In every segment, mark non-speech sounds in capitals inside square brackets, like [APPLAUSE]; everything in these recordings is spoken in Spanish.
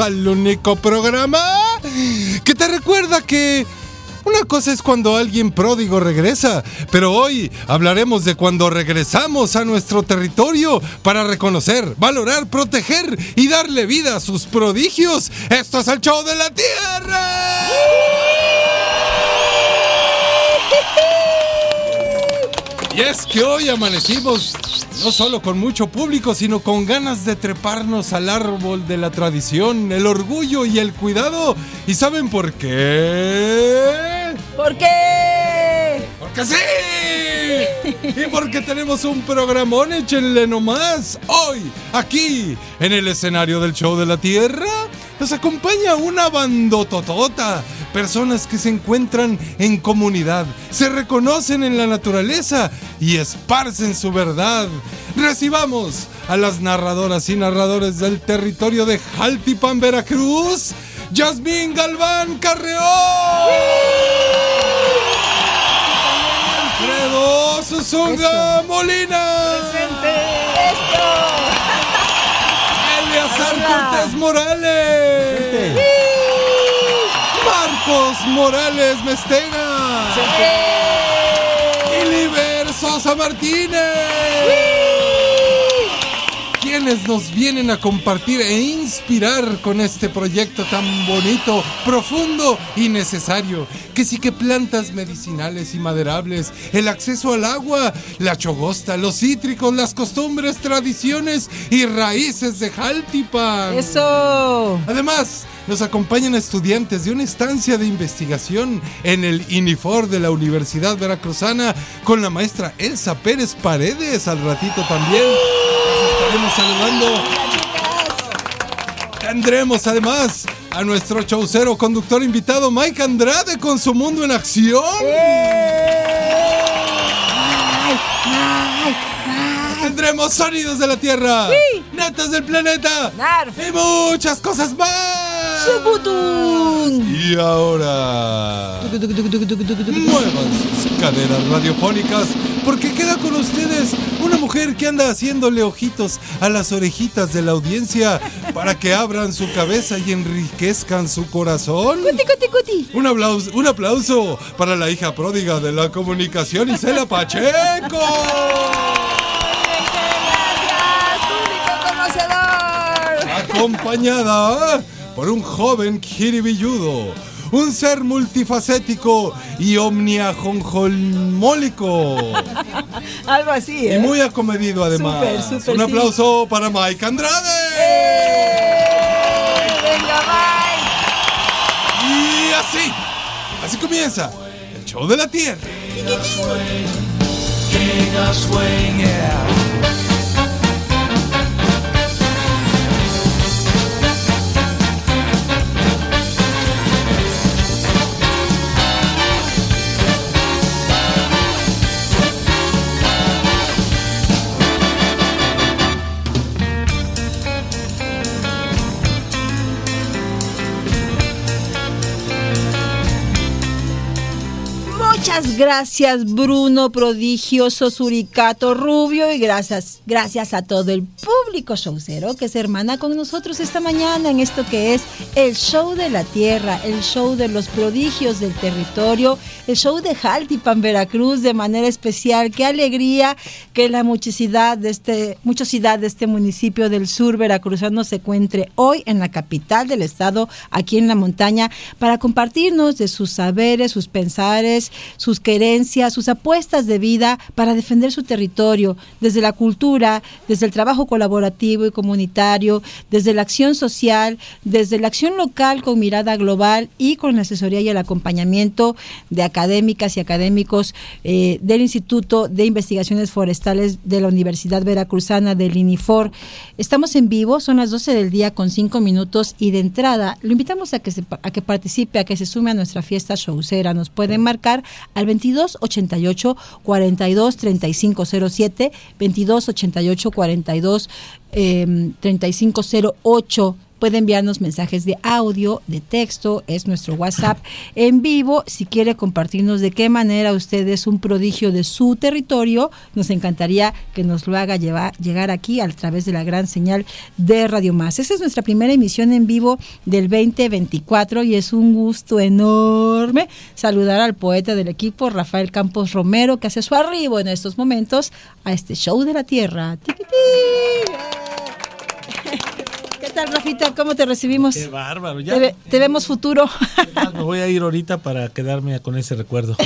al único programa que te recuerda que una cosa es cuando alguien pródigo regresa, pero hoy hablaremos de cuando regresamos a nuestro territorio para reconocer, valorar, proteger y darle vida a sus prodigios. Esto es el show de la tierra. Y es que hoy amanecimos no solo con mucho público, sino con ganas de treparnos al árbol de la tradición, el orgullo y el cuidado. ¿Y saben por qué? ¿Por qué? ¡Porque sí! Y porque tenemos un programón, échenle nomás. Hoy, aquí, en el escenario del show de la Tierra, nos acompaña una bandototota. Personas que se encuentran en comunidad, se reconocen en la naturaleza y esparcen su verdad. Recibamos a las narradoras y narradores del territorio de Jaltipan, Veracruz, Yasmín Galván Carreón. Alfredo Susunga Molina. Eleazar Cortés Morales. Morales Mestega. Y Liber Sosa Martínez. Quienes nos vienen a compartir e inspirar con este proyecto tan bonito, profundo y necesario. Que sí que plantas medicinales y maderables, el acceso al agua, la chogosta, los cítricos, las costumbres, tradiciones y raíces de Jaltipan. Eso. Además, nos acompañan estudiantes de una estancia de investigación en el INIFOR de la Universidad Veracruzana con la maestra Elsa Pérez Paredes al ratito también. Nos estaremos saludando. Tendremos además a nuestro showcero conductor invitado Mike Andrade con su mundo en acción. Tendremos sonidos de la Tierra, netas del planeta Narf. y muchas cosas más. Subutun. Y ahora muevan sus caderas radiofónicas porque queda con ustedes una mujer que anda haciéndole ojitos a las orejitas de la audiencia para que abran su cabeza y enriquezcan su corazón. Cuti, cuti, cuti. Un aplauso, un aplauso para la hija pródiga de la comunicación, Isela Pacheco. Acompañada por un joven kiribilludo, un ser multifacético y omniajonjolmólico. [LAUGHS] Algo así, Y ¿eh? muy acomedido además. Súper, súper, un sí. aplauso para Mike Andrade. ¡Eh! Venga, Mike. Y así, así comienza el show de la tierra. Gracias, Bruno, prodigioso, suricato, rubio, y gracias, gracias a todo el público showcero que se hermana con nosotros esta mañana en esto que es el show de la tierra, el show de los prodigios del territorio, el show de Jaltipan, Veracruz, de manera especial. Qué alegría que la muchosidad de este, muchosidad de este municipio del sur veracruzano se encuentre hoy en la capital del estado, aquí en la montaña, para compartirnos de sus saberes, sus pensares, sus sus querencias, sus apuestas de vida para defender su territorio, desde la cultura, desde el trabajo colaborativo y comunitario, desde la acción social, desde la acción local con mirada global y con la asesoría y el acompañamiento de académicas y académicos eh, del Instituto de Investigaciones Forestales de la Universidad Veracruzana del INIFOR. Estamos en vivo, son las 12 del día con 5 minutos y de entrada lo invitamos a que, a que participe, a que se sume a nuestra fiesta showcera. Nos pueden marcar al 2288 42 3507, 2288 42 eh, 3508 Puede enviarnos mensajes de audio, de texto, es nuestro WhatsApp en vivo. Si quiere compartirnos de qué manera usted es un prodigio de su territorio, nos encantaría que nos lo haga llevar, llegar aquí a través de la gran señal de Radio Más. Esa es nuestra primera emisión en vivo del 2024 y es un gusto enorme saludar al poeta del equipo, Rafael Campos Romero, que hace su arribo en estos momentos a este show de la tierra. ¿Qué tal, Rafita? ¿Cómo te recibimos? Qué bárbaro. te, vemos futuro. [LAUGHS] Me voy a ir ahorita para quedarme con ese recuerdo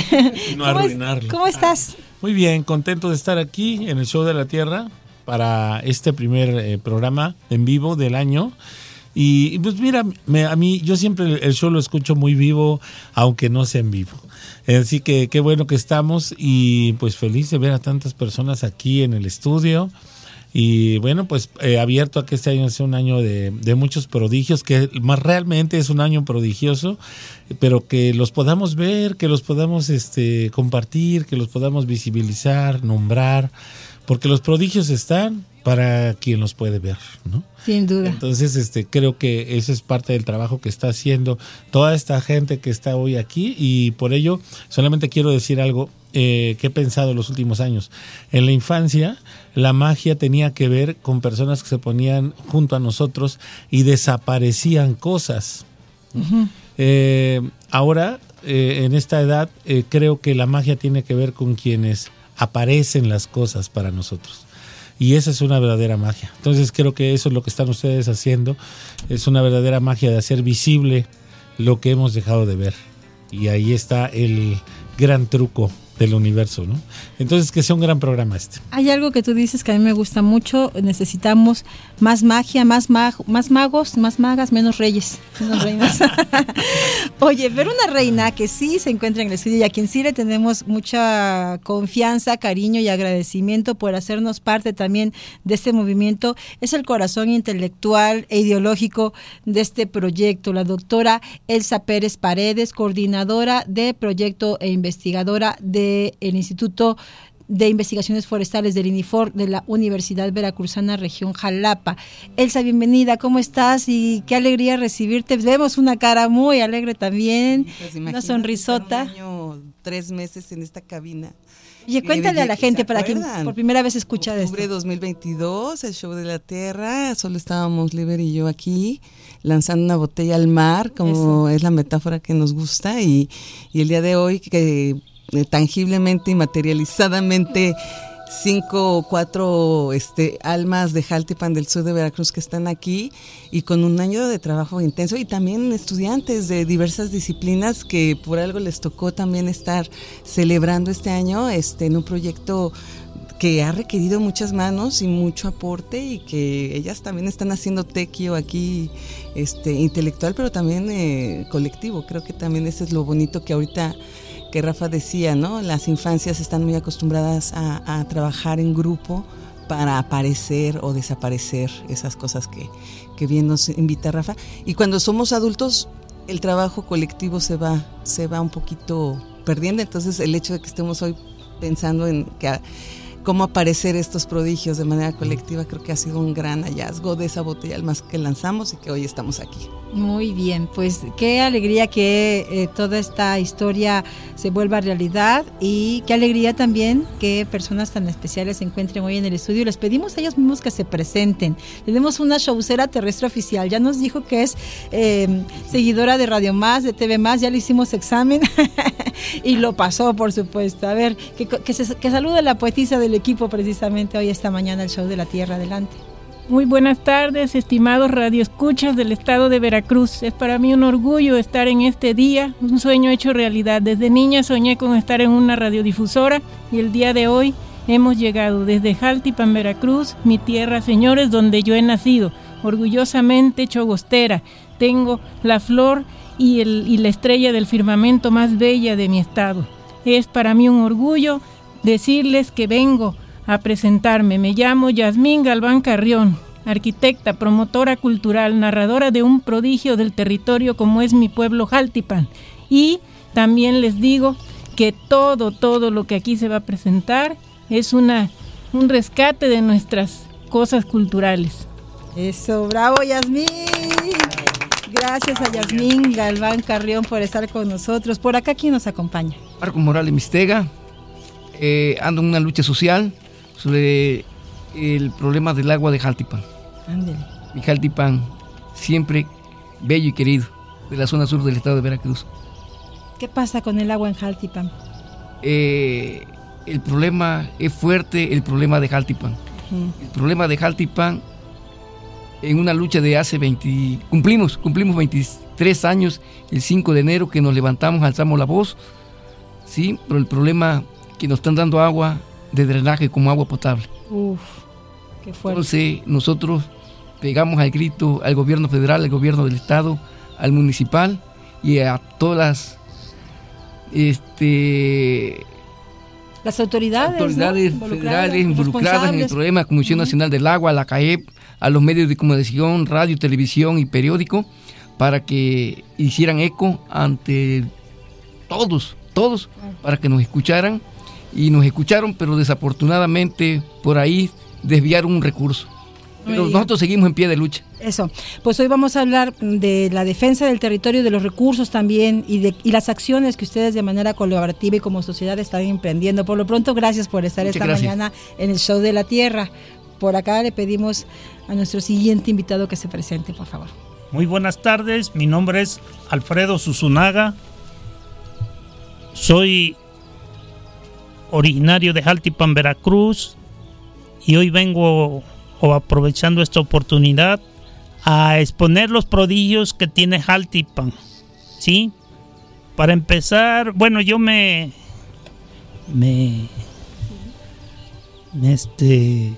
y no [LAUGHS] arruinarlo. ¿Cómo estás? muy bien, contento de estar aquí en el Show de la Tierra para este primer eh, programa en vivo del año. Y pues mira, a mí yo siempre el show lo escucho muy vivo, aunque no sea en vivo. Así que qué bueno que estamos y pues feliz de ver a tantas personas aquí en el estudio. Y bueno, pues eh, abierto a que este año sea un año de, muchos prodigios, que más realmente es un año prodigioso, pero que los podamos ver, que los podamos este, compartir, que los podamos visibilizar, nombrar, porque los prodigios están para quien los puede ver, ¿no? Sin duda. Entonces, este, creo que eso es parte del trabajo que está haciendo toda esta gente que está hoy aquí y por ello solamente quiero decir algo eh, que he pensado en los últimos años. En la infancia, la magia tenía que ver con personas que se ponían junto a nosotros y desaparecían cosas. Eh, ahora, eh, en esta edad, creo que la magia tiene que ver con quienes aparecen las cosas para nosotros. Y esa es una verdadera magia. Entonces creo que eso es lo que están ustedes haciendo. Es una verdadera magia de hacer visible lo que hemos dejado de ver. Y ahí está el gran truco del universo, ¿no? Entonces, que sea un gran programa este. Hay algo que tú dices que a mí me gusta mucho, necesitamos más magia, más, más magos, más magas, menos reyes, menos reinas. [LAUGHS] Oye, ver una reina que sí se encuentra en el estudio y a quien sí le tenemos mucha confianza, cariño y agradecimiento por hacernos parte también de este movimiento, es el corazón intelectual e ideológico de este proyecto, la doctora Elsa Pérez Paredes, coordinadora de proyecto e investigadora de el Instituto de Investigaciones Forestales del INIFOR de la Universidad Veracruzana Región Jalapa. Elsa, bienvenida, ¿cómo estás? Y qué alegría recibirte. Vemos una cara muy alegre también, pues una sonrisota. Un año, tres meses en esta cabina. Oye, cuéntale a la gente para quien por primera vez escucha de esto. Octubre 2022, el show de la Tierra, solo estábamos Liber y yo aquí lanzando una botella al mar, como es la metáfora que nos gusta, y, y el día de hoy que tangiblemente y materializadamente cinco o cuatro este, almas de Jaltipan del sur de Veracruz que están aquí y con un año de trabajo intenso y también estudiantes de diversas disciplinas que por algo les tocó también estar celebrando este año este, en un proyecto que ha requerido muchas manos y mucho aporte y que ellas también están haciendo tequio aquí este, intelectual pero también eh, colectivo. Creo que también ese es lo bonito que ahorita que Rafa decía, ¿no? Las infancias están muy acostumbradas a, trabajar en grupo para aparecer o desaparecer, esas cosas que, que, bien nos invita Rafa. Y cuando somos adultos, el trabajo colectivo se va, se va un poquito perdiendo. Entonces, el hecho de que estemos hoy pensando en que cómo aparecer estos prodigios de manera colectiva, creo que ha sido un gran hallazgo de esa botella al más que lanzamos y que hoy estamos aquí. Muy bien, pues qué alegría que eh, toda esta historia se vuelva realidad y qué alegría también que personas tan especiales se encuentren hoy en el estudio. Les pedimos a ellos mismos que se presenten. Tenemos una showcera terrestre oficial, ya nos dijo que es eh, seguidora de Radio Más, de TV Más, ya le hicimos examen [LAUGHS] y lo pasó, por supuesto. A ver, que, que, la poetisa del equipo precisamente hoy esta mañana el show de la Tierra. Adelante. Muy buenas tardes, estimados radioescuchas del estado de Veracruz. Es para mí un orgullo estar en este día, un sueño hecho realidad. Desde niña soñé con estar en una radiodifusora y el día de hoy hemos llegado desde Jaltipan, Veracruz, mi tierra, señores, donde yo he nacido. Orgullosamente chogostera. Tengo la flor y, la estrella del firmamento más bella de mi estado. Es para mí un orgullo decirles que vengo a presentarme. Me llamo Yasmín Galván Carrión, arquitecta, promotora cultural, narradora de un prodigio del territorio como es mi pueblo Jaltipan. Y también les digo que todo, todo lo que aquí se va a presentar es una, un rescate de nuestras cosas culturales. Eso, bravo Yasmín. Gracias a Yasmín Galván Carrión por estar con nosotros. Por acá, ¿quién nos acompaña? Marco Morales Mistega. Eh, ando en una lucha social sobre el problema del agua de Jaltipan. Ándele. Mi Jaltipan, siempre bello y querido, de la zona sur del estado de Veracruz. ¿Qué pasa con el agua en Jaltipan? Eh, el problema es fuerte, el problema de Jaltipan. El problema de Jaltipan, en una lucha de hace 20, cumplimos, cumplimos 23 años, el 5 de enero que nos levantamos, alzamos la voz, sí, pero el problema que nos están dando agua de drenaje como agua potable. Uf, qué fuerte. Entonces nosotros pegamos al grito al gobierno federal, al gobierno del estado, al municipal y a todas las este, Las autoridades, autoridades Involucradas, federales involucradas en el problema, Comisión Nacional del Agua, la CAEP, a los medios de comunicación, radio, televisión y periódico, para que hicieran eco ante todos, todos, para que nos escucharan. Y nos escucharon, pero desafortunadamente por ahí desviaron un recurso. Pero nosotros seguimos en pie de lucha. Eso. Pues hoy vamos a hablar de la defensa del territorio, de los recursos también y de y las acciones que ustedes de manera colaborativa y como sociedad están emprendiendo. Por lo pronto, gracias por estar Muchas esta gracias. mañana en el show de la Tierra. Por acá le pedimos a nuestro siguiente invitado que se presente, por favor. Muy buenas tardes, mi nombre es Alfredo Susunaga. Soy originario de Jaltipan, Veracruz, y hoy vengo o aprovechando esta oportunidad a exponer los prodigios que tiene Jaltipan. ¿Sí? Para empezar, bueno, yo me me este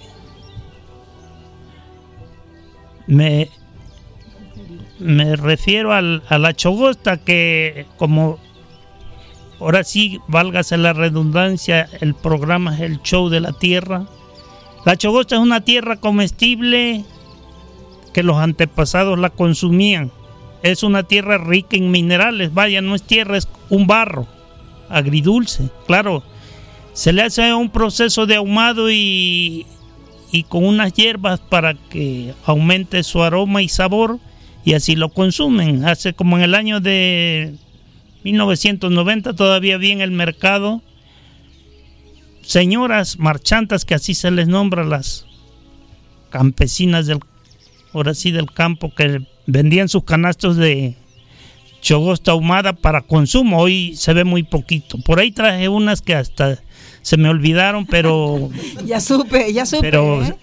me me refiero al- a la chogosta que como ahora sí, válgase la redundancia, el programa es el show de la tierra. La chogosta es una tierra comestible que los antepasados la consumían. Es una tierra rica en minerales, vaya, no es tierra, es un barro agridulce. Claro, se le hace un proceso de ahumado y, y con unas hierbas para que aumente su aroma y sabor y así lo consumen. Hace como en el año de 1990 todavía había en el mercado señoras marchantas que así se les nombra las campesinas del ahora sí del campo que vendían sus canastos de chogosta ahumada para consumo. Hoy se ve muy poquito. Por ahí traje unas que hasta se me olvidaron, pero [LAUGHS] Ya supe, ya supe. pero ¿eh?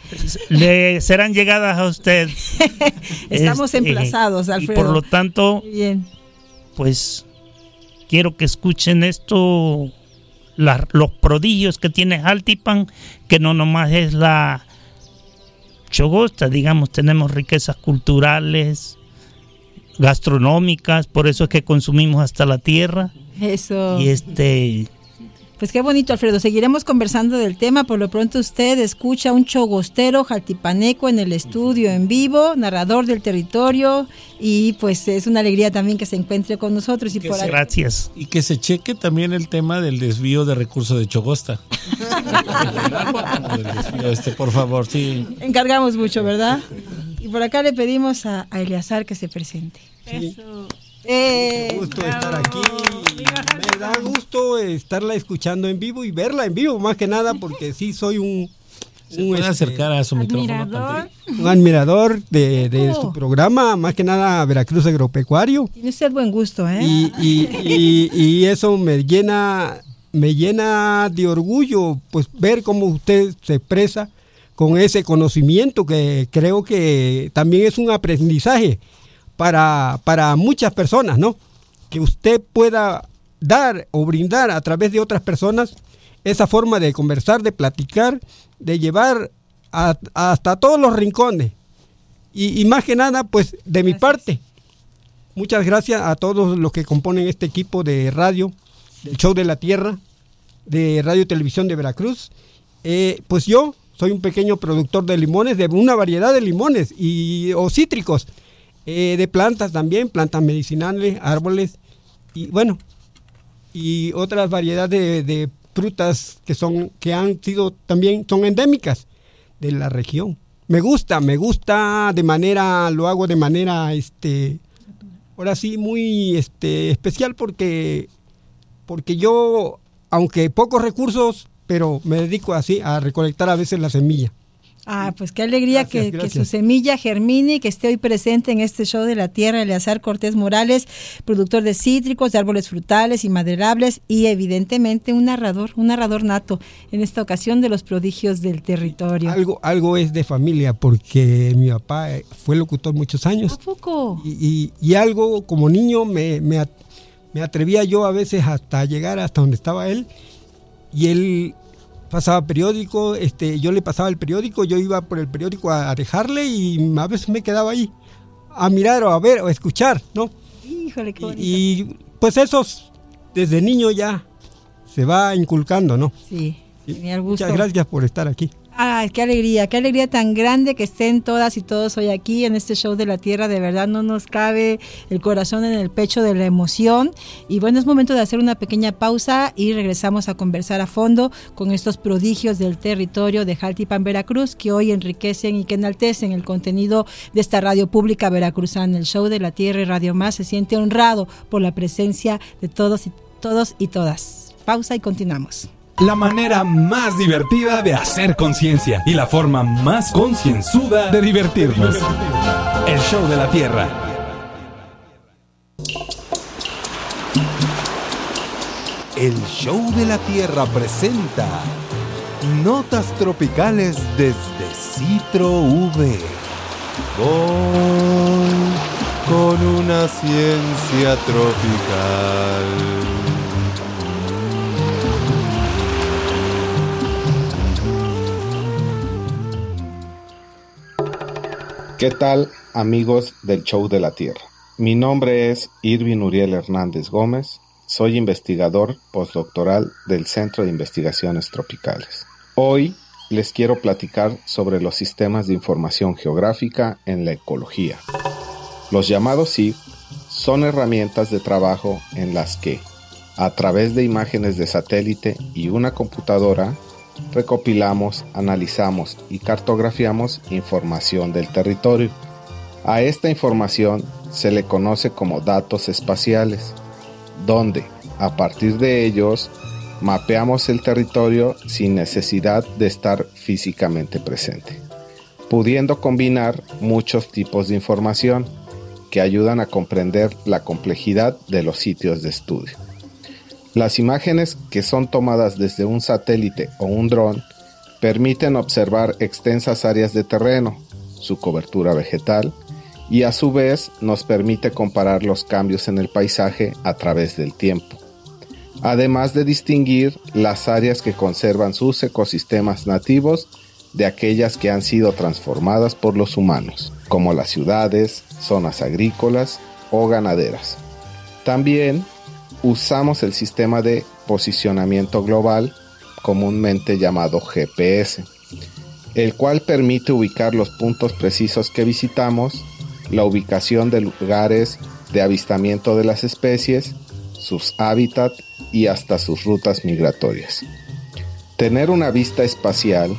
le serán llegadas a usted. [LAUGHS] Estamos Este, emplazados, Alfredo. por lo tanto, Bien. pues quiero que escuchen esto, la- los prodigios que tiene Altipan, que no nomás es la chogosta, digamos, tenemos riquezas culturales, gastronómicas, por eso es que consumimos hasta la tierra. Eso. Y este, Pues qué bonito, Alfredo. Seguiremos conversando del tema. Por lo pronto usted escucha un chogostero jaltipaneco en el estudio en vivo, narrador del territorio. Y pues es una alegría también que se encuentre con nosotros. Y por ahí- gracias. Y que se cheque también el tema del desvío de recursos de Chogosta. [LAUGHS] Del desvío este, por favor, sí. encargamos mucho, ¿verdad? Y por acá le pedimos a, a Eleazar que se presente. Eh, gusto estar aquí. Me da gusto estarla escuchando en vivo y verla en vivo, más que nada, porque sí soy un, un, Puede este, acercar a su micrófono. Admirador. un admirador de, de Oh. su programa, más que nada Veracruz Agropecuario. tiene usted buen gusto, ¿eh? Y, y- y- y eso me llena, me llena de orgullo, pues ver cómo usted se expresa con ese conocimiento que creo que también es un aprendizaje para, para muchas personas, ¿no? Que usted pueda dar o brindar a través de otras personas esa forma de conversar, de platicar, de llevar hasta todos los rincones. Y, más que nada, pues de mi parte, muchas gracias a todos los que componen este equipo de radio, del Show de la Tierra, de Radio y Televisión de Veracruz. Eh, pues yo soy un pequeño productor de limones, de una variedad de limones y, o cítricos, eh, de plantas también, plantas medicinales, árboles y bueno, y otras variedades de, frutas que son que han sido también son endémicas de la región. Me gusta, me gusta de manera, lo hago de manera, este, ahora sí, muy este, especial porque, porque yo, aunque pocos recursos, pero me dedico así a recolectar a veces la semilla. Ah, pues qué alegría que, su semilla germine y que esté hoy presente en este show de la tierra, Eleazar Cortés Morales, productor de cítricos, de árboles frutales y maderables y evidentemente un narrador, un narrador nato en esta ocasión de los prodigios del territorio. Algo, algo es de familia porque mi papá eh, fue locutor muchos años. ¿A poco? Y, y, algo como niño me, me, me atrevía yo a veces hasta llegar hasta donde estaba él y él pasaba periódico, este, yo le pasaba el periódico, yo iba por el periódico a, dejarle y a veces me quedaba ahí a mirar o a ver o a escuchar, ¿no? Híjole, qué bonito. Y, pues eso desde niño ya se va inculcando, ¿no? Sí, gusto. Muchas gracias por estar aquí. Ay, qué alegría, qué alegría tan grande que estén todas y todos hoy aquí en este show de la tierra. De verdad no nos cabe el corazón en el pecho de la emoción. Y bueno, es momento de hacer una pequeña pausa y regresamos a conversar a fondo con estos prodigios del territorio de Jaltipan, Veracruz, que hoy enriquecen y que enaltecen el contenido de esta radio pública veracruzana. El show de la tierra y Radio Más se siente honrado por la presencia de todos y todos y todas. Pausa y continuamos la manera más divertida de hacer conciencia y la forma más concienzuda de divertirnos. El show de la Tierra. El show de la Tierra presenta Notas tropicales desde Citro V. con una ciencia tropical. ¿Qué tal amigos del Show de la Tierra? Mi nombre es Irvin Uriel Hernández Gómez, soy investigador postdoctoral del Centro de Investigaciones Tropicales. Hoy les quiero platicar sobre los sistemas de información geográfica en la ecología. Los llamados SIG son herramientas de trabajo en las que, a través de imágenes de satélite y una computadora, recopilamos, analizamos y cartografiamos información del territorio. A esta información se le conoce como datos espaciales, donde, a partir de ellos, mapeamos el territorio sin necesidad de estar físicamente presente, pudiendo combinar muchos tipos de información que ayudan a comprender la complejidad de los sitios de estudio. Las imágenes que son tomadas desde un satélite o un dron permiten observar extensas áreas de terreno, su cobertura vegetal, y a su vez nos permite comparar los cambios en el paisaje a través del tiempo, además de distinguir las áreas que conservan sus ecosistemas nativos de aquellas que han sido transformadas por los humanos, como las ciudades, zonas agrícolas o ganaderas. También usamos el sistema de posicionamiento global, comúnmente llamado GPS, el cual permite ubicar los puntos precisos que visitamos, la ubicación de lugares de avistamiento de las especies, sus hábitats y hasta sus rutas migratorias. Tener una vista espacial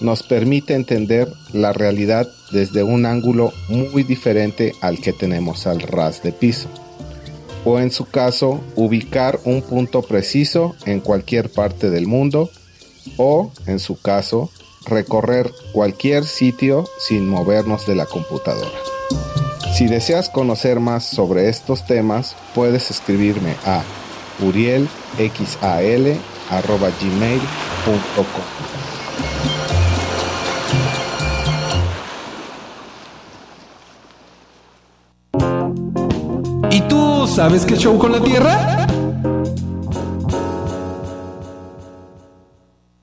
nos permite entender la realidad desde un ángulo muy diferente al que tenemos al ras de piso o en su caso ubicar un punto preciso en cualquier parte del mundo o en su caso recorrer cualquier sitio sin movernos de la computadora. Si deseas conocer más sobre estos temas, puedes escribirme a urielxal.gmail.com sabes qué show con la Tierra?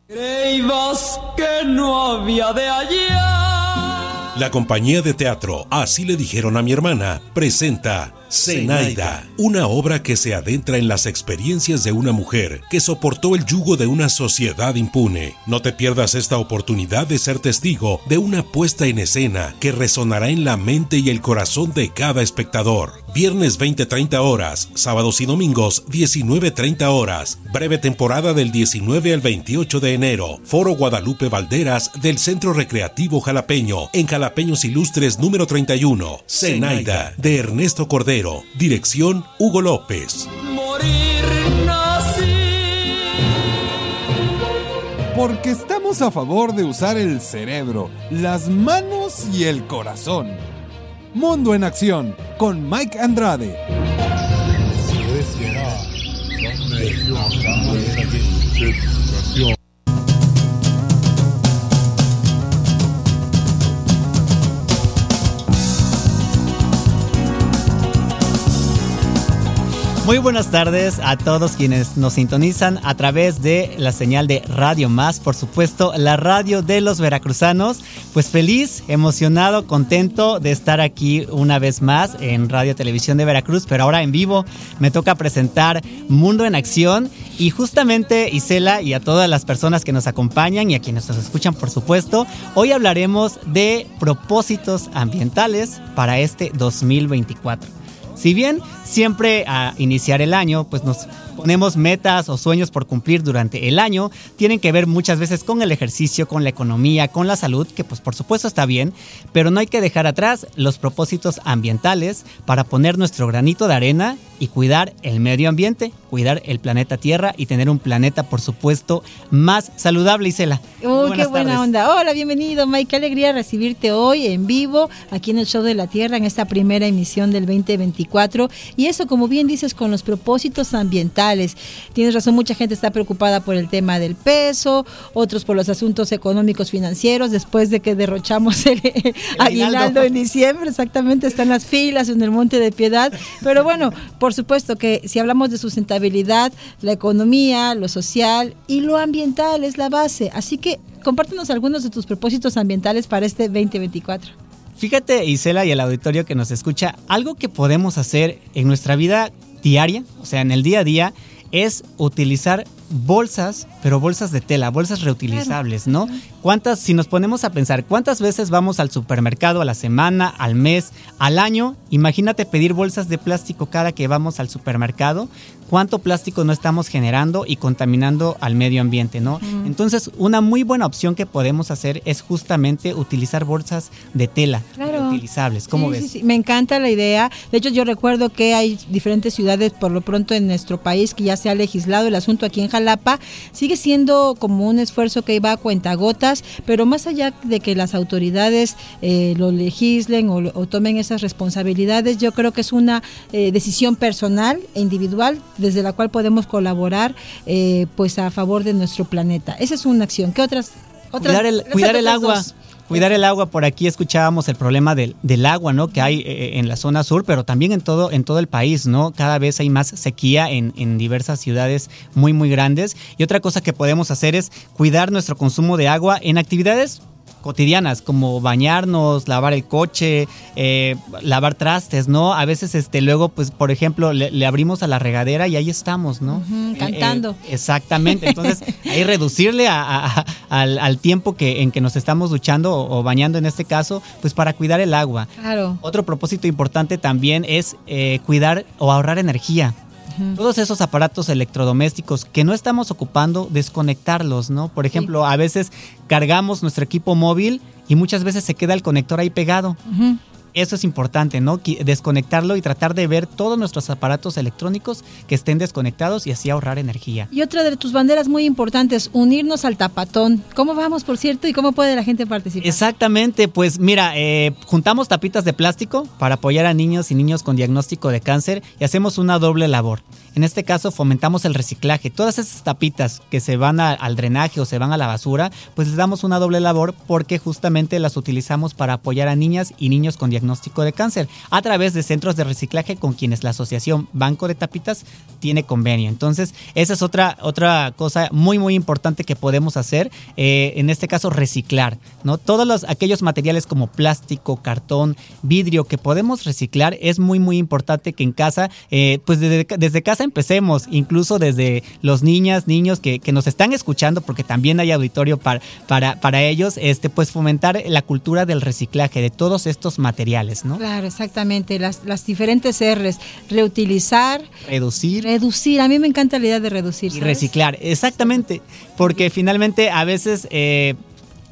Creías que no había de allá. La compañía de teatro Así le dijeron a mi hermana presenta Zenaida, una obra que se adentra en las experiencias de una mujer que soportó el yugo de una sociedad impune. No te pierdas esta oportunidad de ser testigo de una puesta en escena que resonará en la mente y el corazón de cada espectador. Viernes 20-30 horas, sábados y domingos 19-30 horas. Breve temporada del 19 al 28 de enero. Foro Guadalupe Valderas del Centro Recreativo Jalapeño, en Jalapeños Ilustres número 31. Zenaida, de Ernesto Cordero. Dirección Hugo López. Morir nací. Porque estamos a favor de usar el cerebro, las manos y el corazón. Mundo en Acción con Mike Andrade. Muy buenas tardes a todos quienes nos sintonizan a través de la señal de Radio Más, por supuesto, la radio de los veracruzanos. Pues feliz, emocionado, contento de estar aquí una vez más en Radio Televisión de Veracruz, pero ahora en vivo me toca presentar Mundo en Acción y justamente Isela y a todas las personas que nos acompañan y a quienes nos escuchan, por supuesto, hoy hablaremos de propósitos ambientales para este 2024. Si bien siempre a iniciar el año, pues nos ponemos metas o sueños por cumplir durante el año, tienen que ver muchas veces con el ejercicio, con la economía, con la salud, que pues por supuesto está bien, pero no hay que dejar atrás los propósitos ambientales para poner nuestro granito de arena y cuidar el medio ambiente, cuidar el planeta Tierra y tener un planeta, por supuesto, más saludable, Isela. Uy, qué buena onda. Hola, bienvenido, Mike. Qué alegría recibirte hoy en vivo, aquí en el Show de la Tierra, en esta primera emisión del 2024. Y eso, como bien dices, con los propósitos ambientales. Tienes razón, mucha gente está preocupada por el tema del peso, otros por los asuntos económicos financieros, después de que derrochamos el, [LAUGHS] el aguinaldo en diciembre, exactamente, están las filas en el Monte de Piedad. Pero bueno, por supuesto que si hablamos de sustentabilidad, la economía, lo social y lo ambiental es la base. Así que compártenos algunos de tus propósitos ambientales para este 2024. Fíjate, Isela y el auditorio que nos escucha, algo que podemos hacer en nuestra vida diaria, o sea, en el día a día, es utilizar bolsas, pero bolsas de tela, bolsas reutilizables, ¿no? ¿Cuántas, si nos ponemos a pensar, cuántas veces vamos al supermercado a la semana, al mes, al año? Imagínate pedir bolsas de plástico cada que vamos al supermercado. ¿Cuánto plástico no estamos generando y contaminando al medio ambiente, no? Entonces, una muy buena opción que podemos hacer es justamente utilizar bolsas de tela reutilizables. ¿Cómo Sí, ves? sí, sí, Me encanta la idea. De hecho, yo recuerdo que hay diferentes ciudades, por lo pronto en nuestro país, que ya se ha legislado el asunto aquí en Jalapa. Sigue siendo como un esfuerzo que va a cuentagotas, pero más allá de que las autoridades eh, lo legislen o, o tomen esas responsabilidades, yo creo que es una eh, decisión personal e individual desde la cual podemos colaborar eh, pues a favor de nuestro planeta. Esa es una acción. ¿Qué otras? otras cuidar el, cuidar el agua. dos? Cuidar el agua, por aquí escuchábamos el problema del, del agua, ¿no? Que hay eh, en la zona sur, pero también en todo, en todo el país, ¿no? Cada vez hay más sequía en, en diversas ciudades muy, muy grandes. Y otra cosa que podemos hacer es cuidar nuestro consumo de agua en actividades cotidianas como bañarnos, lavar el coche, eh, lavar trastes, ¿no? A veces, este, luego, pues, por ejemplo, le, le abrimos a la regadera y ahí estamos, ¿no? Ujú, Eh, cantando. eh, exactamente. Entonces, [LAUGHS] ahí reducirle a- a- a- al, al tiempo que, en que nos estamos duchando o, o bañando en este caso, pues para cuidar el agua. Claro. Otro propósito importante también es eh, cuidar o ahorrar energía. Todos esos aparatos electrodomésticos que no estamos ocupando, desconectarlos, ¿no? Por ejemplo, a veces cargamos nuestro equipo móvil y muchas veces se queda el conector ahí pegado. Eso es importante, ¿no? Desconectarlo y tratar de ver todos nuestros aparatos electrónicos que estén desconectados y así ahorrar energía. Y otra de tus banderas muy importantes, unirnos al tapatón. ¿Cómo vamos, por cierto, y cómo puede la gente participar? Exactamente, pues mira, eh, juntamos tapitas de plástico para apoyar a niños y niños con diagnóstico de cáncer y hacemos una doble labor. En este caso fomentamos el reciclaje. Todas esas tapitas que se van al drenaje o se van a la basura, pues les damos una doble labor porque justamente las utilizamos para apoyar a niñas y niños con diagnóstico diagnóstico de cáncer a través de centros de reciclaje con quienes la Asociación Banco de Tapitas tiene convenio. Entonces, esa es otra, otra cosa muy, muy importante que podemos hacer, eh, en este caso reciclar, ¿no? Todos los, aquellos materiales como plástico, cartón, vidrio que podemos reciclar, es muy, muy importante que en casa, eh, pues desde, desde, casa empecemos, incluso desde los niñas, niños que, que, nos están escuchando, porque también hay auditorio para, para, para ellos, este, pues fomentar la cultura del reciclaje de todos estos materiales, ¿no? Claro, exactamente, las, las diferentes R's, reutilizar, reducir, reducir, a mí me encanta la idea de reducir. Y reciclar, exactamente, porque finalmente a veces eh,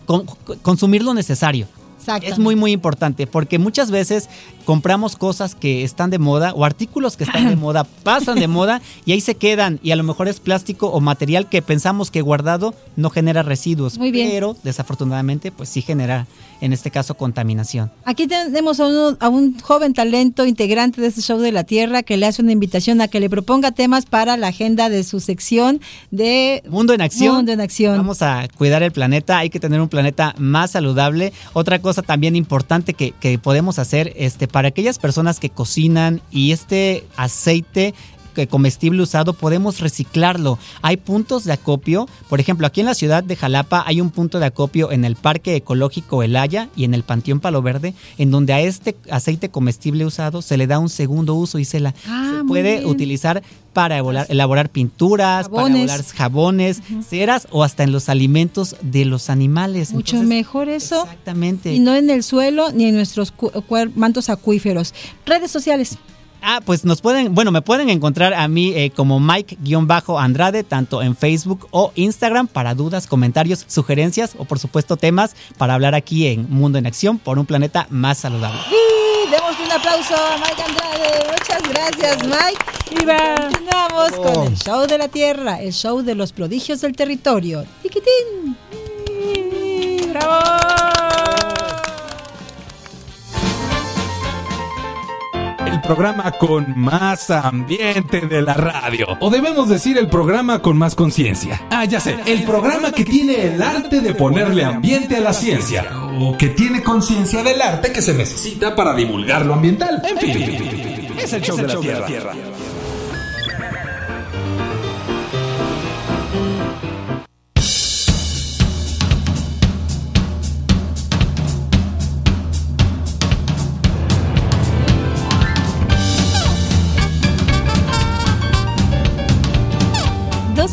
con, consumir lo necesario. Es muy, muy importante porque muchas veces compramos cosas que están de moda o artículos que están de [LAUGHS] moda, pasan de moda y ahí se quedan y a lo mejor es plástico o material que pensamos que guardado no genera residuos, Muy bien. pero desafortunadamente pues sí genera en este caso contaminación. Aquí tenemos a un, a un, joven talento integrante de este show de la Tierra que le hace una invitación a que le proponga temas para la agenda de su sección de Mundo en Acción. Mundo en Acción. Vamos a cuidar el planeta, hay que tener un planeta más saludable. Otra cosa también importante que, que podemos hacer este, para aquellas personas que cocinan y este aceite comestible usado podemos reciclarlo. Hay puntos de acopio, por ejemplo, aquí en la ciudad de Jalapa hay un punto de acopio en el Parque Ecológico El Haya y en el Panteón Palo Verde, en donde a este aceite comestible usado se le da un segundo uso y se la ah, se puede utilizar para elaborar, elaborar pinturas, Jabones. para elaborar jabones, uh -huh. ceras o hasta en los alimentos de los animales. Mucho Entonces, mejor eso. Exactamente. Y no en el suelo ni en nuestros mantos acuíferos. Redes sociales. Ah, pues nos pueden, bueno, me pueden encontrar a mí eh, como Mike-Andrade, tanto en Facebook o Instagram, para dudas, comentarios, sugerencias o por supuesto temas para hablar aquí en Mundo en Acción por un planeta más saludable. Y demos un aplauso a Mike Andrade. Muchas gracias, Mike. Viva. Y continuamos oh. con el show de la Tierra, el show de los prodigios del territorio. Tiquitín. ¡Bravo! Programa con más ambiente de la radio. O debemos decir el programa con más conciencia. Ah, ya sé, el programa que tiene el arte de ponerle ambiente a la ciencia. O que tiene conciencia del arte que se necesita para divulgar lo ambiental. En fin, es el show, de, la tierra. tierra.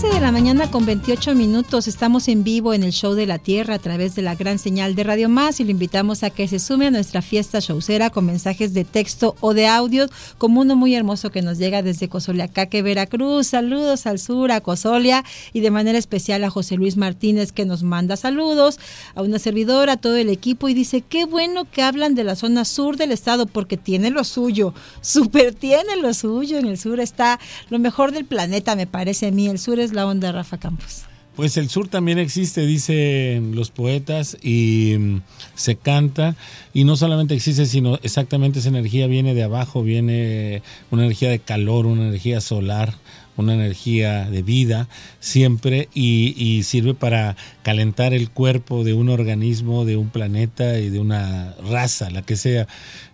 De la mañana con 28 minutos. Estamos en vivo en el Show de la Tierra a través de la gran señal de Radio Más y lo invitamos a que se sume a nuestra fiesta showcera con mensajes de texto o de audio, como uno muy hermoso que nos llega desde Cosoliacaque, Veracruz. Saludos al sur, a Cosolia y de manera especial a José Luis Martínez que nos manda saludos, a una servidora, a todo el equipo y dice, qué bueno que hablan de la zona sur del estado porque tiene lo suyo, [LAUGHS] súper tiene lo suyo. En el sur está lo mejor del planeta, me parece a mí. El sur es la onda Rafa Campos? Pues el sur también existe, dicen los poetas, y mm, se canta, y no solamente existe, sino exactamente esa energía viene de abajo, viene una energía de calor, una energía solar, una energía de vida siempre y, y, sirve para calentar el cuerpo de un organismo, de un planeta y de una raza, la que sea,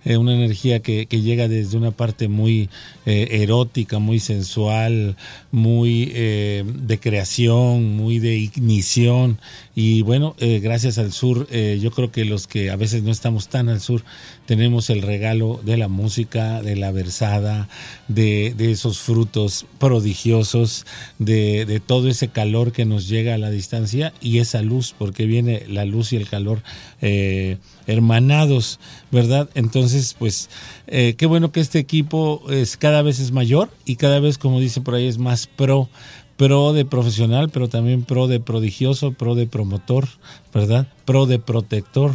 eh, una energía que, llega desde una parte muy eh, erótica, muy sensual, muy eh, de creación, muy de ignición. Y bueno, eh, gracias al sur, yo creo que los que a veces no estamos tan al sur, tenemos el regalo de la música, de la versada, de, esos frutos prodigiosos, de, de, todo ese calor que nos llega a la distancia y esa luz, porque viene la luz y el calor eh, hermanados, ¿verdad? Entonces, pues, eh, qué bueno que este equipo es cada vez es mayor y cada vez, como dice por ahí, es más pro pro de profesional, pero también pro de prodigioso, pro de promotor, ¿verdad? Pro de protector.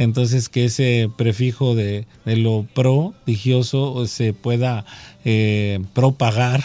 Entonces, que ese prefijo de, lo prodigioso se pueda eh, propagar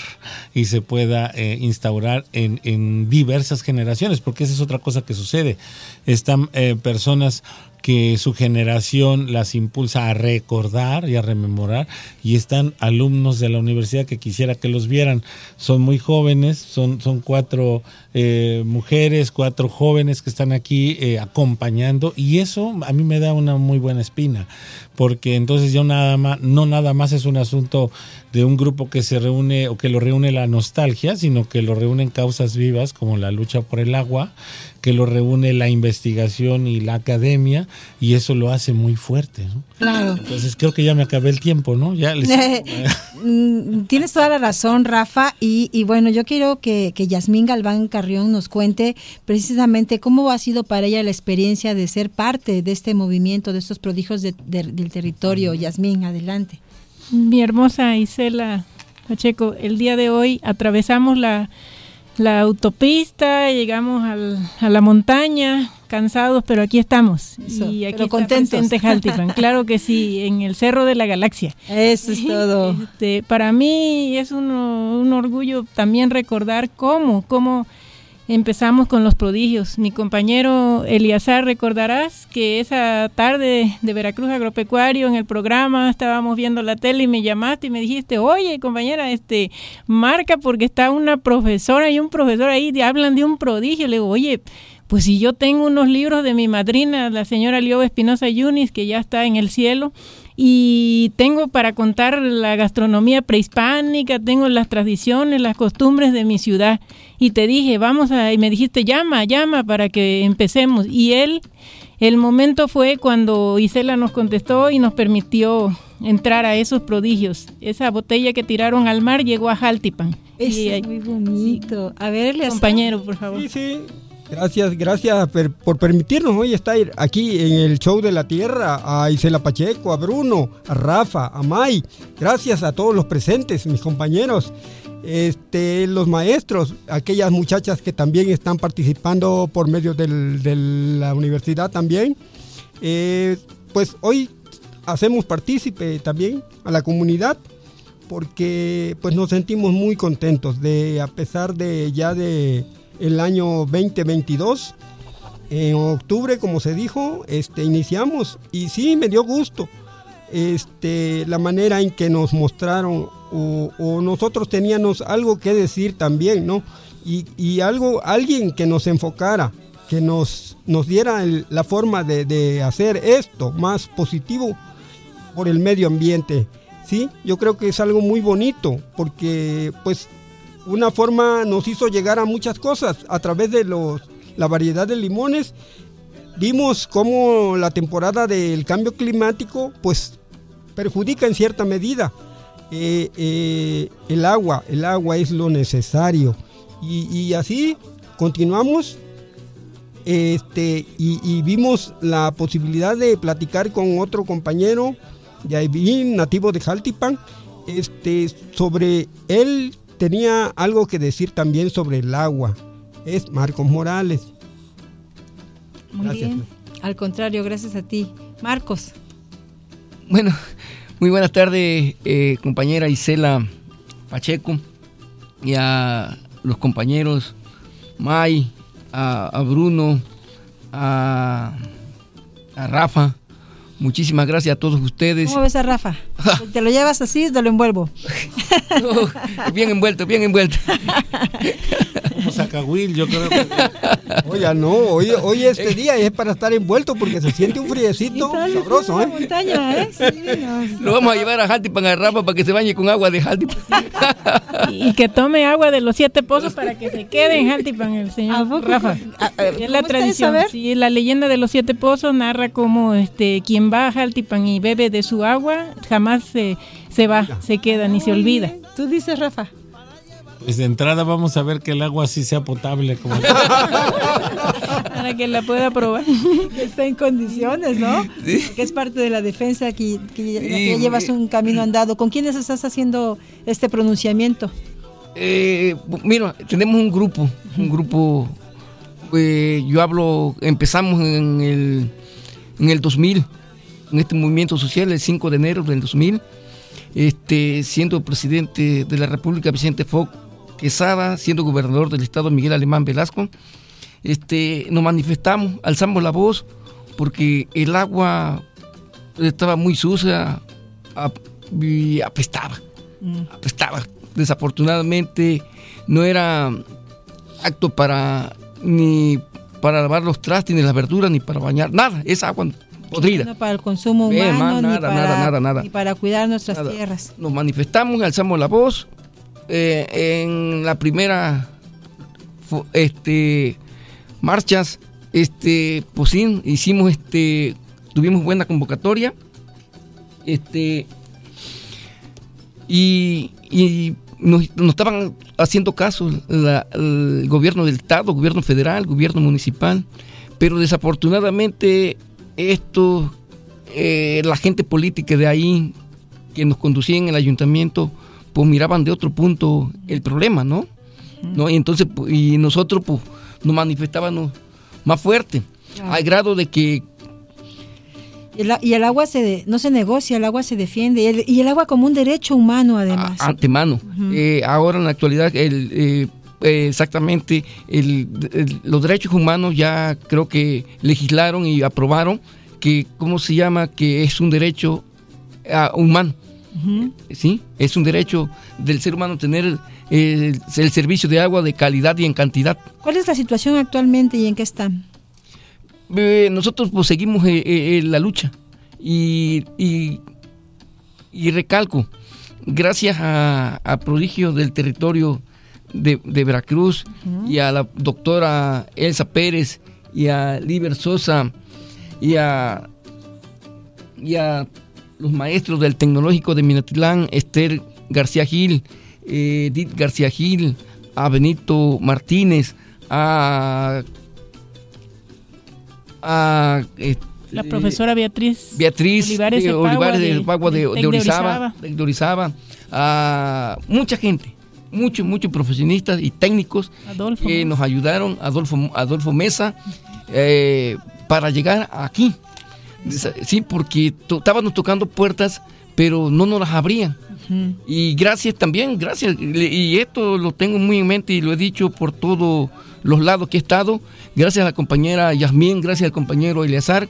y se pueda eh, instaurar en, diversas generaciones, porque esa es otra cosa que sucede. Están eh, personas que su generación las impulsa a recordar y a rememorar y están alumnos de la universidad que quisiera que los vieran. Son muy jóvenes, son, son cuatro eh, mujeres, cuatro jóvenes que están aquí eh, acompañando y eso a mí me da una muy buena espina porque entonces yo nada más, no nada más es un asunto de un grupo que se reúne o que lo reúne la nostalgia, sino que lo reúnen causas vivas como la lucha por el agua, que lo reúne la investigación y la academia, y eso lo hace muy fuerte. ¿no? Claro. Entonces creo que ya me acabé el tiempo, ¿no? Ya les- [LAUGHS] Mm, Tienes toda la razón, Rafa. Y, y bueno, yo quiero que, que Yasmín Galván Carrión nos cuente precisamente cómo ha sido para ella la experiencia de ser parte de este movimiento, de estos prodigios de- de- del territorio. Yasmín, adelante. Mi hermosa Isela Pacheco, el día de hoy atravesamos la, la autopista, llegamos al- a la montaña, cansados, pero aquí estamos. Eso, y aquí contentos. Jaltipan, [LAUGHS] claro que sí, en el Cerro de la Galaxia. Eso es todo. Este, para mí es un, un orgullo también recordar cómo, cómo empezamos con los prodigios. Mi compañero Eliazar, recordarás que esa tarde de Veracruz Agropecuario en el programa estábamos viendo la tele y me llamaste y me dijiste, oye compañera, este, marca porque está una profesora y un profesor ahí, te hablan de un prodigio. Le digo, oye, pues si yo tengo unos libros de mi madrina, la señora Lioba Espinosa Yunis, que ya está en el cielo, y tengo para contar la gastronomía prehispánica, tengo las tradiciones, las costumbres de mi ciudad. Y te dije, vamos a, y me dijiste, llama, llama para que empecemos. Y él, el momento fue cuando Isela nos contestó y nos permitió entrar a esos prodigios. Esa botella que tiraron al mar llegó a Jaltipan. Eso Y, es muy bonito. A ver, Eliazar. compañero, por favor. Sí, sí. Gracias, gracias por permitirnos hoy estar aquí en el show de la tierra. A Isela Pacheco, a Bruno, a Rafa, a May. Gracias a todos los presentes, mis compañeros. Este, los maestros, aquellas muchachas que también están participando por medio de la universidad también. Eh, pues hoy hacemos partícipe también a la comunidad porque pues nos sentimos muy contentos de a pesar de ya de el año 2022 en octubre como se dijo este iniciamos. Y sí me dio gusto este la manera en que nos mostraron o, nosotros teníamos algo que decir también no y, y algo alguien que nos enfocara que nos nos diera la forma de, de hacer esto más positivo por el medio ambiente. Sí, yo creo que es algo muy bonito porque pues una forma nos hizo llegar a muchas cosas a través de los la variedad de limones. Vimos cómo la temporada del cambio climático pues perjudica en cierta medida eh, eh, el agua. El agua es lo necesario y, así continuamos este, y, y vimos la posibilidad de platicar con otro compañero, Yaivín, nativo de Jaltipan, este, sobre él tenía algo que decir también sobre el agua. Es Marcos Morales. Muy Gracias, bien. Al contrario, gracias a ti. Marcos. Bueno, [LAUGHS] muy buenas tardes, eh, compañera Isela Pacheco y a los compañeros May, a, a Bruno, a, a Rafa. Muchísimas gracias a todos ustedes. ¿Cómo ves a Rafa? [LAUGHS] ¿Te lo llevas así? Te lo envuelvo. [LAUGHS] bien envuelto, bien envuelto. Como Zacahuil, yo creo que... [LAUGHS] Oiga, no, hoy, hoy este día es para estar envuelto porque se siente un friecito sabroso, ¿eh? montaña, ¿eh? Sí. Lo vamos a llevar a Jaltipan a Rafa para que se bañe con agua de Jaltipan. Y que tome agua de los siete pozos para que se quede en Jaltipan el señor Rafa. es la tradición. Sí, la leyenda de los siete pozos narra cómo este quien va a Jaltipan y bebe de su agua jamás se, se va, se queda ni se olvida. Tú dices, Rafa. Pues de entrada vamos a ver que el agua sí sea potable. Como... [LAUGHS] Para que la pueda probar. Que está en condiciones, ¿no? Que es parte de la defensa que, que ya- que ya llevas un camino andado. ¿Con quiénes estás haciendo este pronunciamiento? Eh, mira, tenemos un grupo, un grupo, eh, yo hablo, empezamos en el, en el 2000, en este movimiento social, el 5 de enero del 2000, este, siendo presidente de la República, Vicente Fox Quesada, siendo gobernador del estado Miguel Alemán Velasco, este, nos manifestamos, alzamos la voz porque el agua estaba muy sucia y apestaba, apestaba. Desafortunadamente no era acto para ni para lavar los trastes, ni las verduras, ni para bañar, nada, es agua podrida. No para el consumo Eh, humano, ma, ni, nada, para, nada, nada, nada. ni para cuidar nuestras Nada. tierras. Nos manifestamos, alzamos la voz. eh, en la primera este, marchas, este, pues sí, hicimos este, tuvimos buena convocatoria. Este, y, y nos, nos estaban haciendo caso la- el gobierno del Estado, gobierno federal, gobierno municipal, pero desafortunadamente esto, eh, la gente política de ahí que nos conducía en el ayuntamiento, pues miraban de otro punto el problema, ¿no? ¿No? Y entonces, pu- y nosotros pues nos manifestábamos más fuerte, Claro. al grado de que Y el, y el agua se de- no se negocia, el agua se defiende. Y el, y el agua como un derecho humano, además. antemano. Eh, ahora en la actualidad, el, eh, eh, exactamente, el- el- los derechos humanos ya creo que legislaron y aprobaron que, ¿cómo se llama? Que es un derecho ah, humano. ¿sí? Es un derecho del ser humano tener eh, el servicio de agua de calidad y en cantidad. ¿Cuál es la situación actualmente y en qué están? Eh, nosotros pues seguimos eh, la lucha y, y, y recalco, gracias a, a Prodigio del territorio de, de Veracruz y a la doctora Elsa Pérez y a Liber Sosa y a, y a los maestros del Tecnológico de Minatitlán, Esther García Gil, eh, Edith García Gil, a Benito Martínez, a a eh, La profesora Beatriz. Beatriz Olivares de Olivares de- Pagua de, Orizaba. de Orizaba, a mucha gente, muchos, muchos profesionistas y técnicos Adolfo que nos ayudaron, Adolfo, Adolfo Mesa, eh, para llegar aquí. Sí, porque to- estábamos tocando puertas, pero no nos las abrían. Y gracias también, gracias. Y esto lo tengo muy en mente y lo he dicho por todos los lados que he estado. Gracias a la compañera Yasmín, gracias al compañero Eleazar,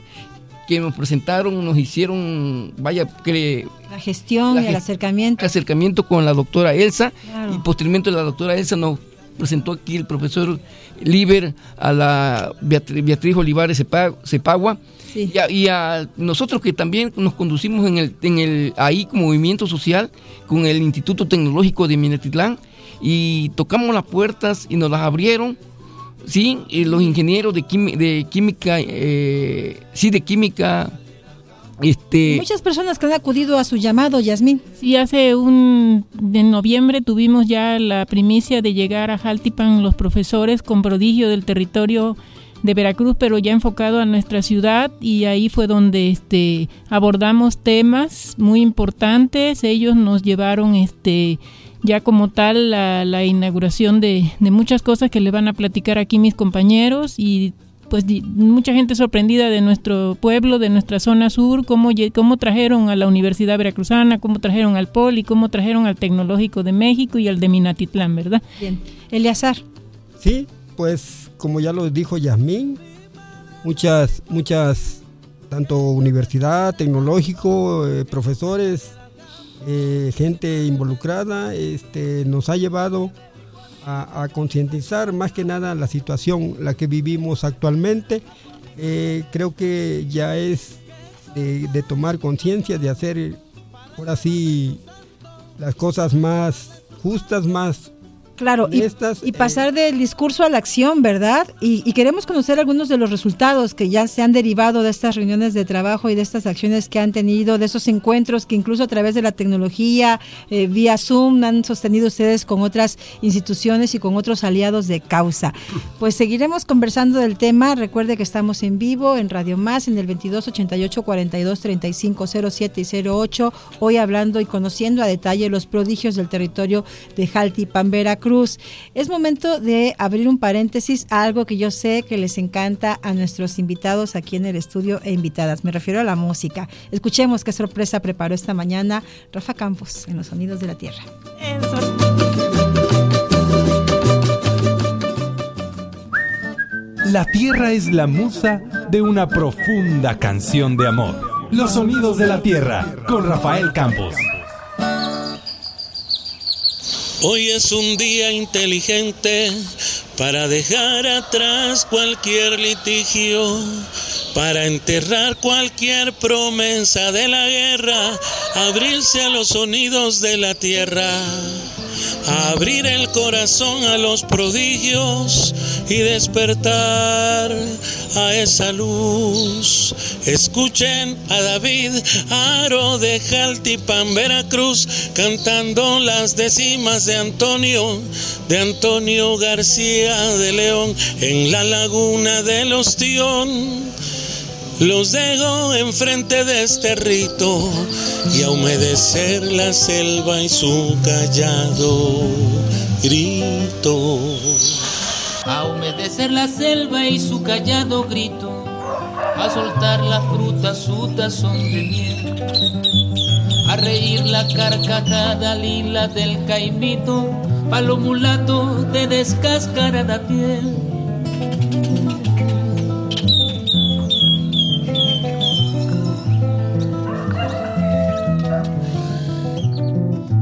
que nos presentaron, nos hicieron, vaya, que La gestión La y el gest- acercamiento. acercamiento con la doctora Elsa Claro. y posteriormente la doctora Elsa nos presentó aquí el profesor Liber a la Beatri- Beatriz Olivares Cepa- Cepagua Sí. y, a, y a nosotros que también nos conducimos en el, en el ahí como movimiento social con el Instituto Tecnológico de Minatitlán y tocamos las puertas y nos las abrieron sí y los ingenieros de, de química eh, sí de química este Muchas personas que han acudido a su llamado, Yasmín. Sí, hace un en noviembre tuvimos ya la primicia de llegar a Jaltipan los profesores con prodigio del territorio de Veracruz, pero ya enfocado a nuestra ciudad y ahí fue donde este abordamos temas muy importantes. Ellos nos llevaron este ya como tal la, la inauguración de, de muchas cosas que le van a platicar aquí mis compañeros y pues di- mucha gente sorprendida de nuestro pueblo, de nuestra zona sur, cómo, cómo trajeron a la Universidad Veracruzana, cómo trajeron al Poli, cómo trajeron al Tecnológico de México y al de Minatitlán, ¿verdad? Bien. Eleazar. Sí, pues como ya lo dijo Yasmín, muchas, muchas, tanto universidad, tecnológico, eh, profesores, eh, gente involucrada, este, nos ha llevado a, concientizar más que nada la situación, la que vivimos actualmente. Eh, creo que ya es de, de tomar conciencia, de hacer ahora sí las cosas más justas, más Claro, y, y pasar del discurso a la acción, ¿verdad? Y, y queremos conocer algunos de los resultados que ya se han derivado de estas reuniones de trabajo y de estas acciones que han tenido, de esos encuentros que incluso a través de la tecnología, eh, vía Zoom, han sostenido ustedes con otras instituciones y con otros aliados de causa. Pues seguiremos conversando del tema. Recuerde que estamos en vivo en Radio Más en el 2288 42 35 07 y 08. Hoy hablando y conociendo a detalle los prodigios del territorio de Jaltipan, Veracruz. Es momento de abrir un paréntesis a algo que yo sé que les encanta a nuestros invitados aquí en el estudio e invitadas. Me refiero a la música. Escuchemos qué sorpresa preparó esta mañana Rafa Campos en los Sonidos de la Tierra. La tierra es la musa de una profunda canción de amor. Los sonidos de la tierra con Rafael Campos. Hoy es un día inteligente para dejar atrás cualquier litigio, para enterrar cualquier promesa de la guerra, abrirse a los sonidos de la tierra abrir el corazón a los prodigios y despertar a esa luz. Escuchen a David Aro de Jaltipan, Veracruz, cantando las décimas de Antonio, de Antonio García de León, en la laguna del Ostión. Los dejo enfrente de este rito y a humedecer la selva y su callado grito. A humedecer la selva y su callado grito, a soltar la fruta su tazón de miel, a reír la carcajada lila del caimito, palo mulato de descascarada piel.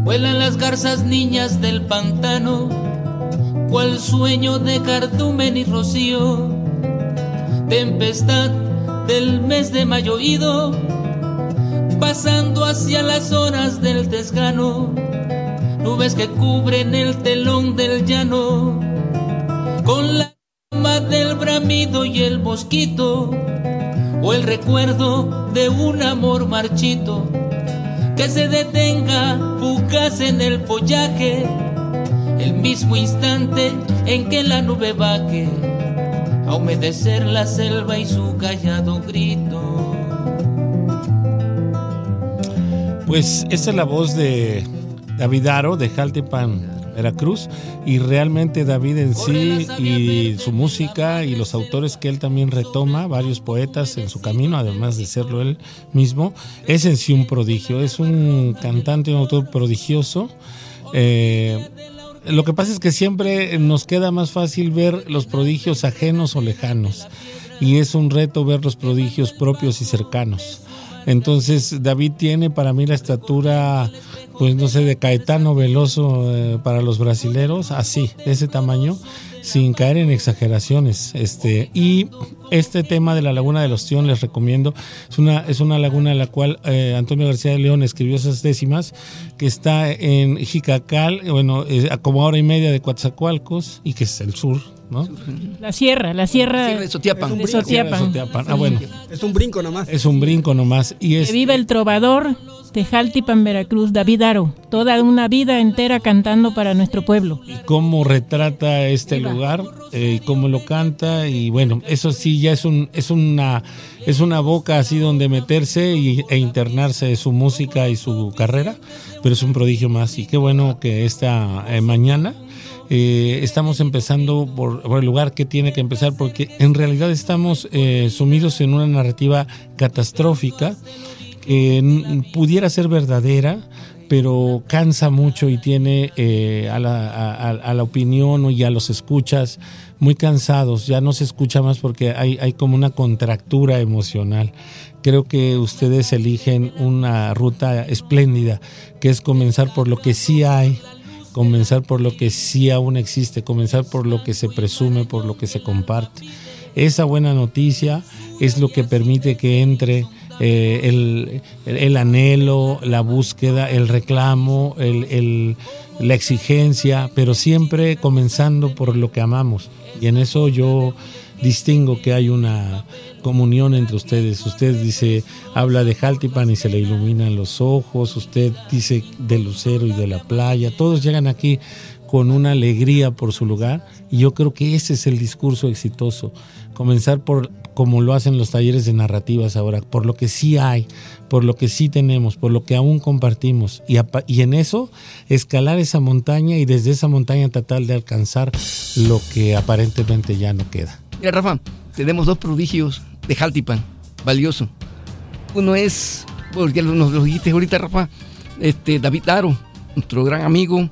Vuelan las garzas niñas del pantano, cual sueño de cardumen y rocío, tempestad del mes de mayo ido, pasando hacia las horas del desgano, nubes que cubren el telón del llano, con la llama del bramido y el mosquito, o el recuerdo de un amor marchito que se detenga fugaz en el follaje, el mismo instante en que la nube baje a humedecer la selva y su callado grito. Pues esa es la voz de David Aro de Jaltepan, Veracruz, y realmente David en sí y su música y los autores que él también retoma, varios poetas en su camino, además de serlo él mismo, es en sí un prodigio, es un cantante, un autor prodigioso. Eh, lo que pasa es que siempre nos queda más fácil ver los prodigios ajenos o lejanos, y es un reto ver los prodigios propios y cercanos. Entonces David tiene para mí la estatura pues no sé, de Caetano Veloso eh, para los brasileros, así, de ese tamaño, sin caer en exageraciones. Este, y este tema de la Laguna de los Tíos les recomiendo. Es una, es una laguna en la cual eh, Antonio García de León escribió esas décimas, que está en Jicacal, bueno, a como hora y media de Coatzacoalcos, y que es el sur ¿no? La sierra, la sierra, de Sotiapan. De Sotiapan. Ah, bueno. Es un brinco nomás. Es un brinco nomás. Y es, que viva el trovador de Jaltipan, Veracruz, David Aro. Toda una vida entera cantando para nuestro pueblo. Y cómo retrata este lugar, eh, y cómo lo canta. Y bueno, eso sí ya es, un, es, una, es una boca así donde meterse y, e internarse de su música y su carrera. Pero es un prodigio más. Y qué bueno que esta eh, mañana eh, estamos empezando por, el lugar que tiene que empezar, porque en realidad estamos eh, sumidos en una narrativa catastrófica que pudiera ser verdadera, pero cansa mucho y tiene eh, a, la, opinión y a los escuchas muy cansados. Ya no se escucha más porque hay, hay como una contractura emocional. Creo que ustedes eligen una ruta espléndida, que es comenzar por lo que sí hay, comenzar por lo que sí aún existe, comenzar por lo que se presume, por lo que se comparte. Esa buena noticia es lo que permite que entre eh, el, el, anhelo, la búsqueda, el reclamo, el, la exigencia, pero siempre comenzando por lo que amamos. Y en eso yo distingo que hay una, comunión entre ustedes. Usted dice, habla de Jaltipan y se le iluminan los ojos, usted dice del lucero y de la playa, todos llegan aquí con una alegría por su lugar y yo creo que ese es el discurso exitoso. Comenzar por como lo hacen los talleres de narrativas ahora, por lo que sí hay, por lo que sí tenemos, por lo que aún compartimos y, y en eso escalar esa montaña y desde esa montaña tratar de alcanzar lo que aparentemente ya no queda. Mira, Rafa, tenemos dos prodigios de Jaltipan, valioso. Uno es, porque nos lo dijiste ahorita, Rafa, este, David Aro, nuestro gran amigo,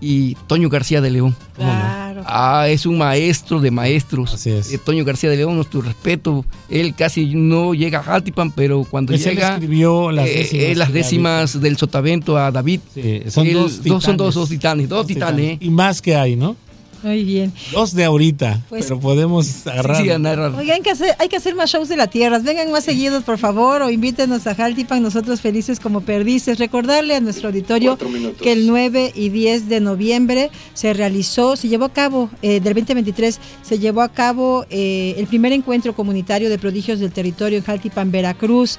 y Toño García de León. Claro, Ah, es un maestro de maestros. Así es. Eh, Toño García de León, nuestro respeto. Él casi no llega a Jaltipan, pero cuando Pues él llega. escribió las eh, décimas eh, las décimas del sotavento a David. Sí, son Él- dos son titanes. dos, dos titanes, dos titanes. Y más que hay, ¿no? Muy bien. Dos de ahorita, Pues- pero podemos agarrar. sí, narrar. Oigan, hay que, hacer, hay que hacer más shows de la tierra. Vengan más seguidos, por favor, o invítenos a Jaltipan, nosotros felices como perdices. Recordarle a nuestro auditorio que el 9 y 10 de noviembre se realizó, se llevó a cabo, eh, del 2023, se llevó a cabo eh, el primer encuentro comunitario de prodigios del territorio en Jaltipan, Veracruz.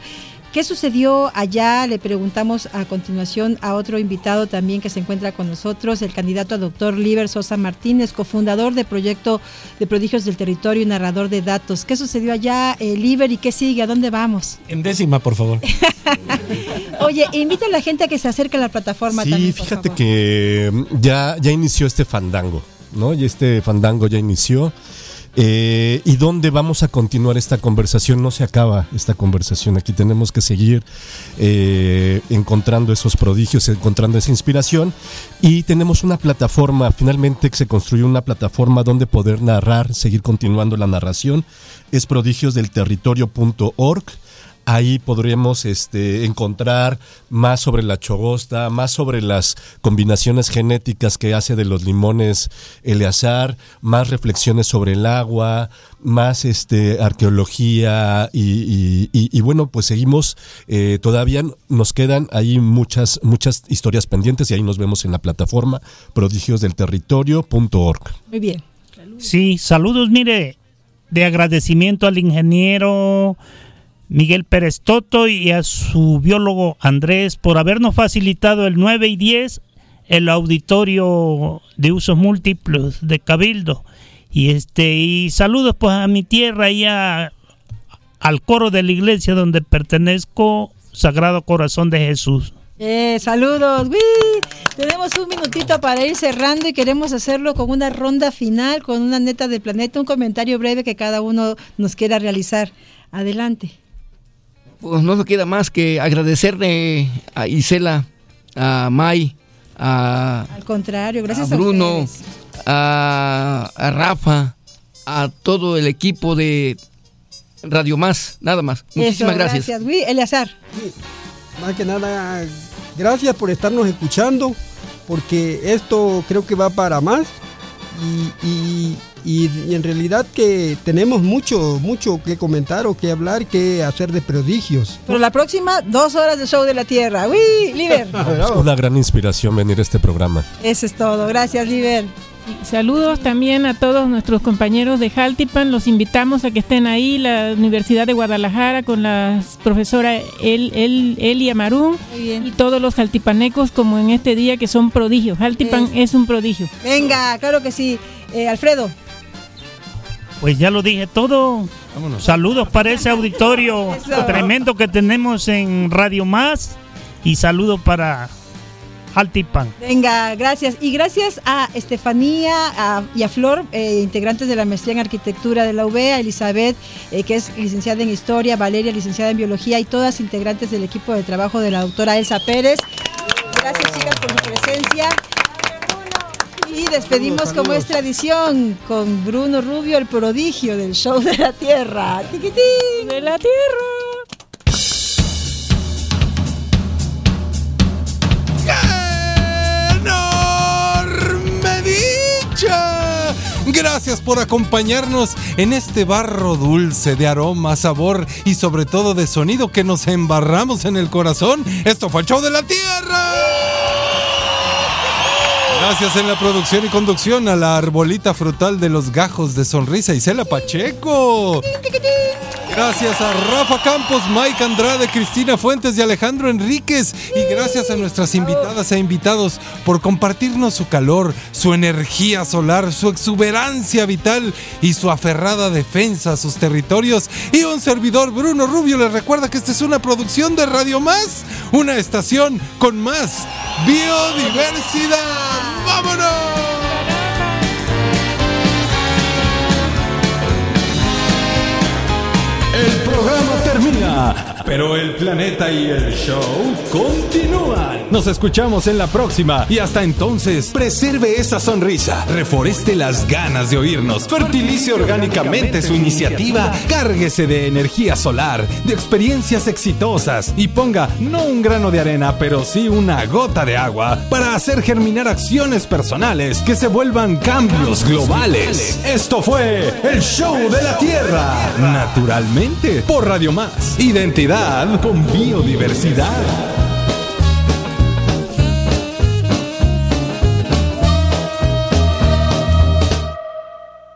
¿Qué sucedió allá? Le preguntamos a continuación a otro invitado también que se encuentra con nosotros, el candidato a doctor Liber Sosa Martínez, cofundador de Proyecto de Prodigios del Territorio y narrador de datos. ¿Qué sucedió allá, eh, Liber, y qué sigue? ¿A dónde vamos? En décima, por favor. [LAUGHS] Oye, invita a la gente a que se acerque a la plataforma Sí, también. por fíjate favor. que mm, ya, ya inició este fandango, ¿no? Y este fandango ya inició. Eh, ¿Y dónde vamos a continuar esta conversación? No se acaba esta conversación. Aquí tenemos que seguir eh, encontrando esos prodigios, encontrando esa inspiración. Y tenemos una plataforma, finalmente se construyó una plataforma donde poder narrar, seguir continuando la narración. Es prodigiosdelterritorio.org. Ahí podremos este, encontrar más sobre la chogosta, más sobre las combinaciones genéticas que hace de los limones Eleazar, más reflexiones sobre el agua, más este, arqueología y, y- y- y bueno, pues seguimos, eh, todavía nos quedan ahí muchas, muchas historias pendientes y ahí nos vemos en la plataforma prodigiosdelterritorio.org. Muy bien. Sí, saludos, mire, de agradecimiento al ingeniero Miguel Pérez Toto y a su biólogo Andrés por habernos facilitado el 9 y 10 el auditorio de usos múltiples de Cabildo. Y este y saludos pues a mi tierra y a- al coro de la iglesia donde pertenezco, Sagrado Corazón de Jesús. Eh, saludos. ¡Uy! Tenemos un minutito para ir cerrando y queremos hacerlo con una ronda final, con una neta de planeta, un comentario breve que cada uno nos quiera realizar. Adelante. Pues no nos queda más que agradecerle a Isela, a May, a, Al contrario, gracias a Bruno, a, a Rafa, a todo el equipo de Radio Más, nada más. Muchísimas Eso, gracias. Uy, Eleazar. Más que nada, gracias por estarnos escuchando, porque esto creo que va para más. Y, y- y- y en realidad que tenemos mucho, mucho que comentar o que hablar, que hacer de prodigios. Pero la próxima, dos horas de show de la Tierra. ¡Uy, Liber! [LAUGHS] Es una gran inspiración venir a este programa. Eso es todo. Gracias, Liber. Saludos también a todos nuestros compañeros de Jaltipan. Los invitamos a que estén ahí, la Universidad de Guadalajara, con la profesora El, El, Elia Marún Muy bien. y todos los jaltipanecos, como en este día, que son prodigios. Jaltipan es un prodigio. Venga, claro que sí. Eh, Alfredo. Pues ya lo dije todo. Saludos para ese auditorio Eso. tremendo que tenemos en Radio Más y saludos para Altipan. Venga, gracias. Y gracias a Estefanía a- y a Flor, eh, integrantes de la maestría en arquitectura de la UB, a Elizabeth, eh, que es licenciada en historia, Valeria, licenciada en biología, y todas integrantes del equipo de trabajo de la doctora Elsa Pérez. Gracias, chicas, por su presencia. Y despedimos como es tradición con Bruno Rubio, el prodigio del show de la Tierra. ¡Tiquitín! ¡De la Tierra! enorme dicha. Gracias por acompañarnos en este barro dulce de aroma, sabor y sobre todo de sonido que nos embarramos en el corazón. Esto fue el show de la tierra. Gracias en la producción y conducción a la arbolita frutal de los gajos de sonrisa Isela Pacheco. Gracias a Rafa Campos, Mike Andrade, Cristina Fuentes y Alejandro Enríquez. Y gracias a nuestras invitadas e invitados por compartirnos su calor, su energía solar, su exuberancia vital y su aferrada defensa a sus territorios. Y un servidor, Bruno Rubio, les recuerda que esta es una producción de Radio Más, una estación con más biodiversidad. ¡Vámonos! El programa termina, pero el planeta y el show continúan. Nos escuchamos en la próxima y hasta entonces, preserve esa sonrisa, reforeste las ganas de oírnos, fertilice orgánicamente su iniciativa, cárguese de energía solar, de experiencias exitosas y ponga no un grano de arena, pero sí una gota de agua para hacer germinar acciones personales que se vuelvan cambios globales. Esto fue el show de la Tierra, naturalmente por Radio Más. Identidad con biodiversidad.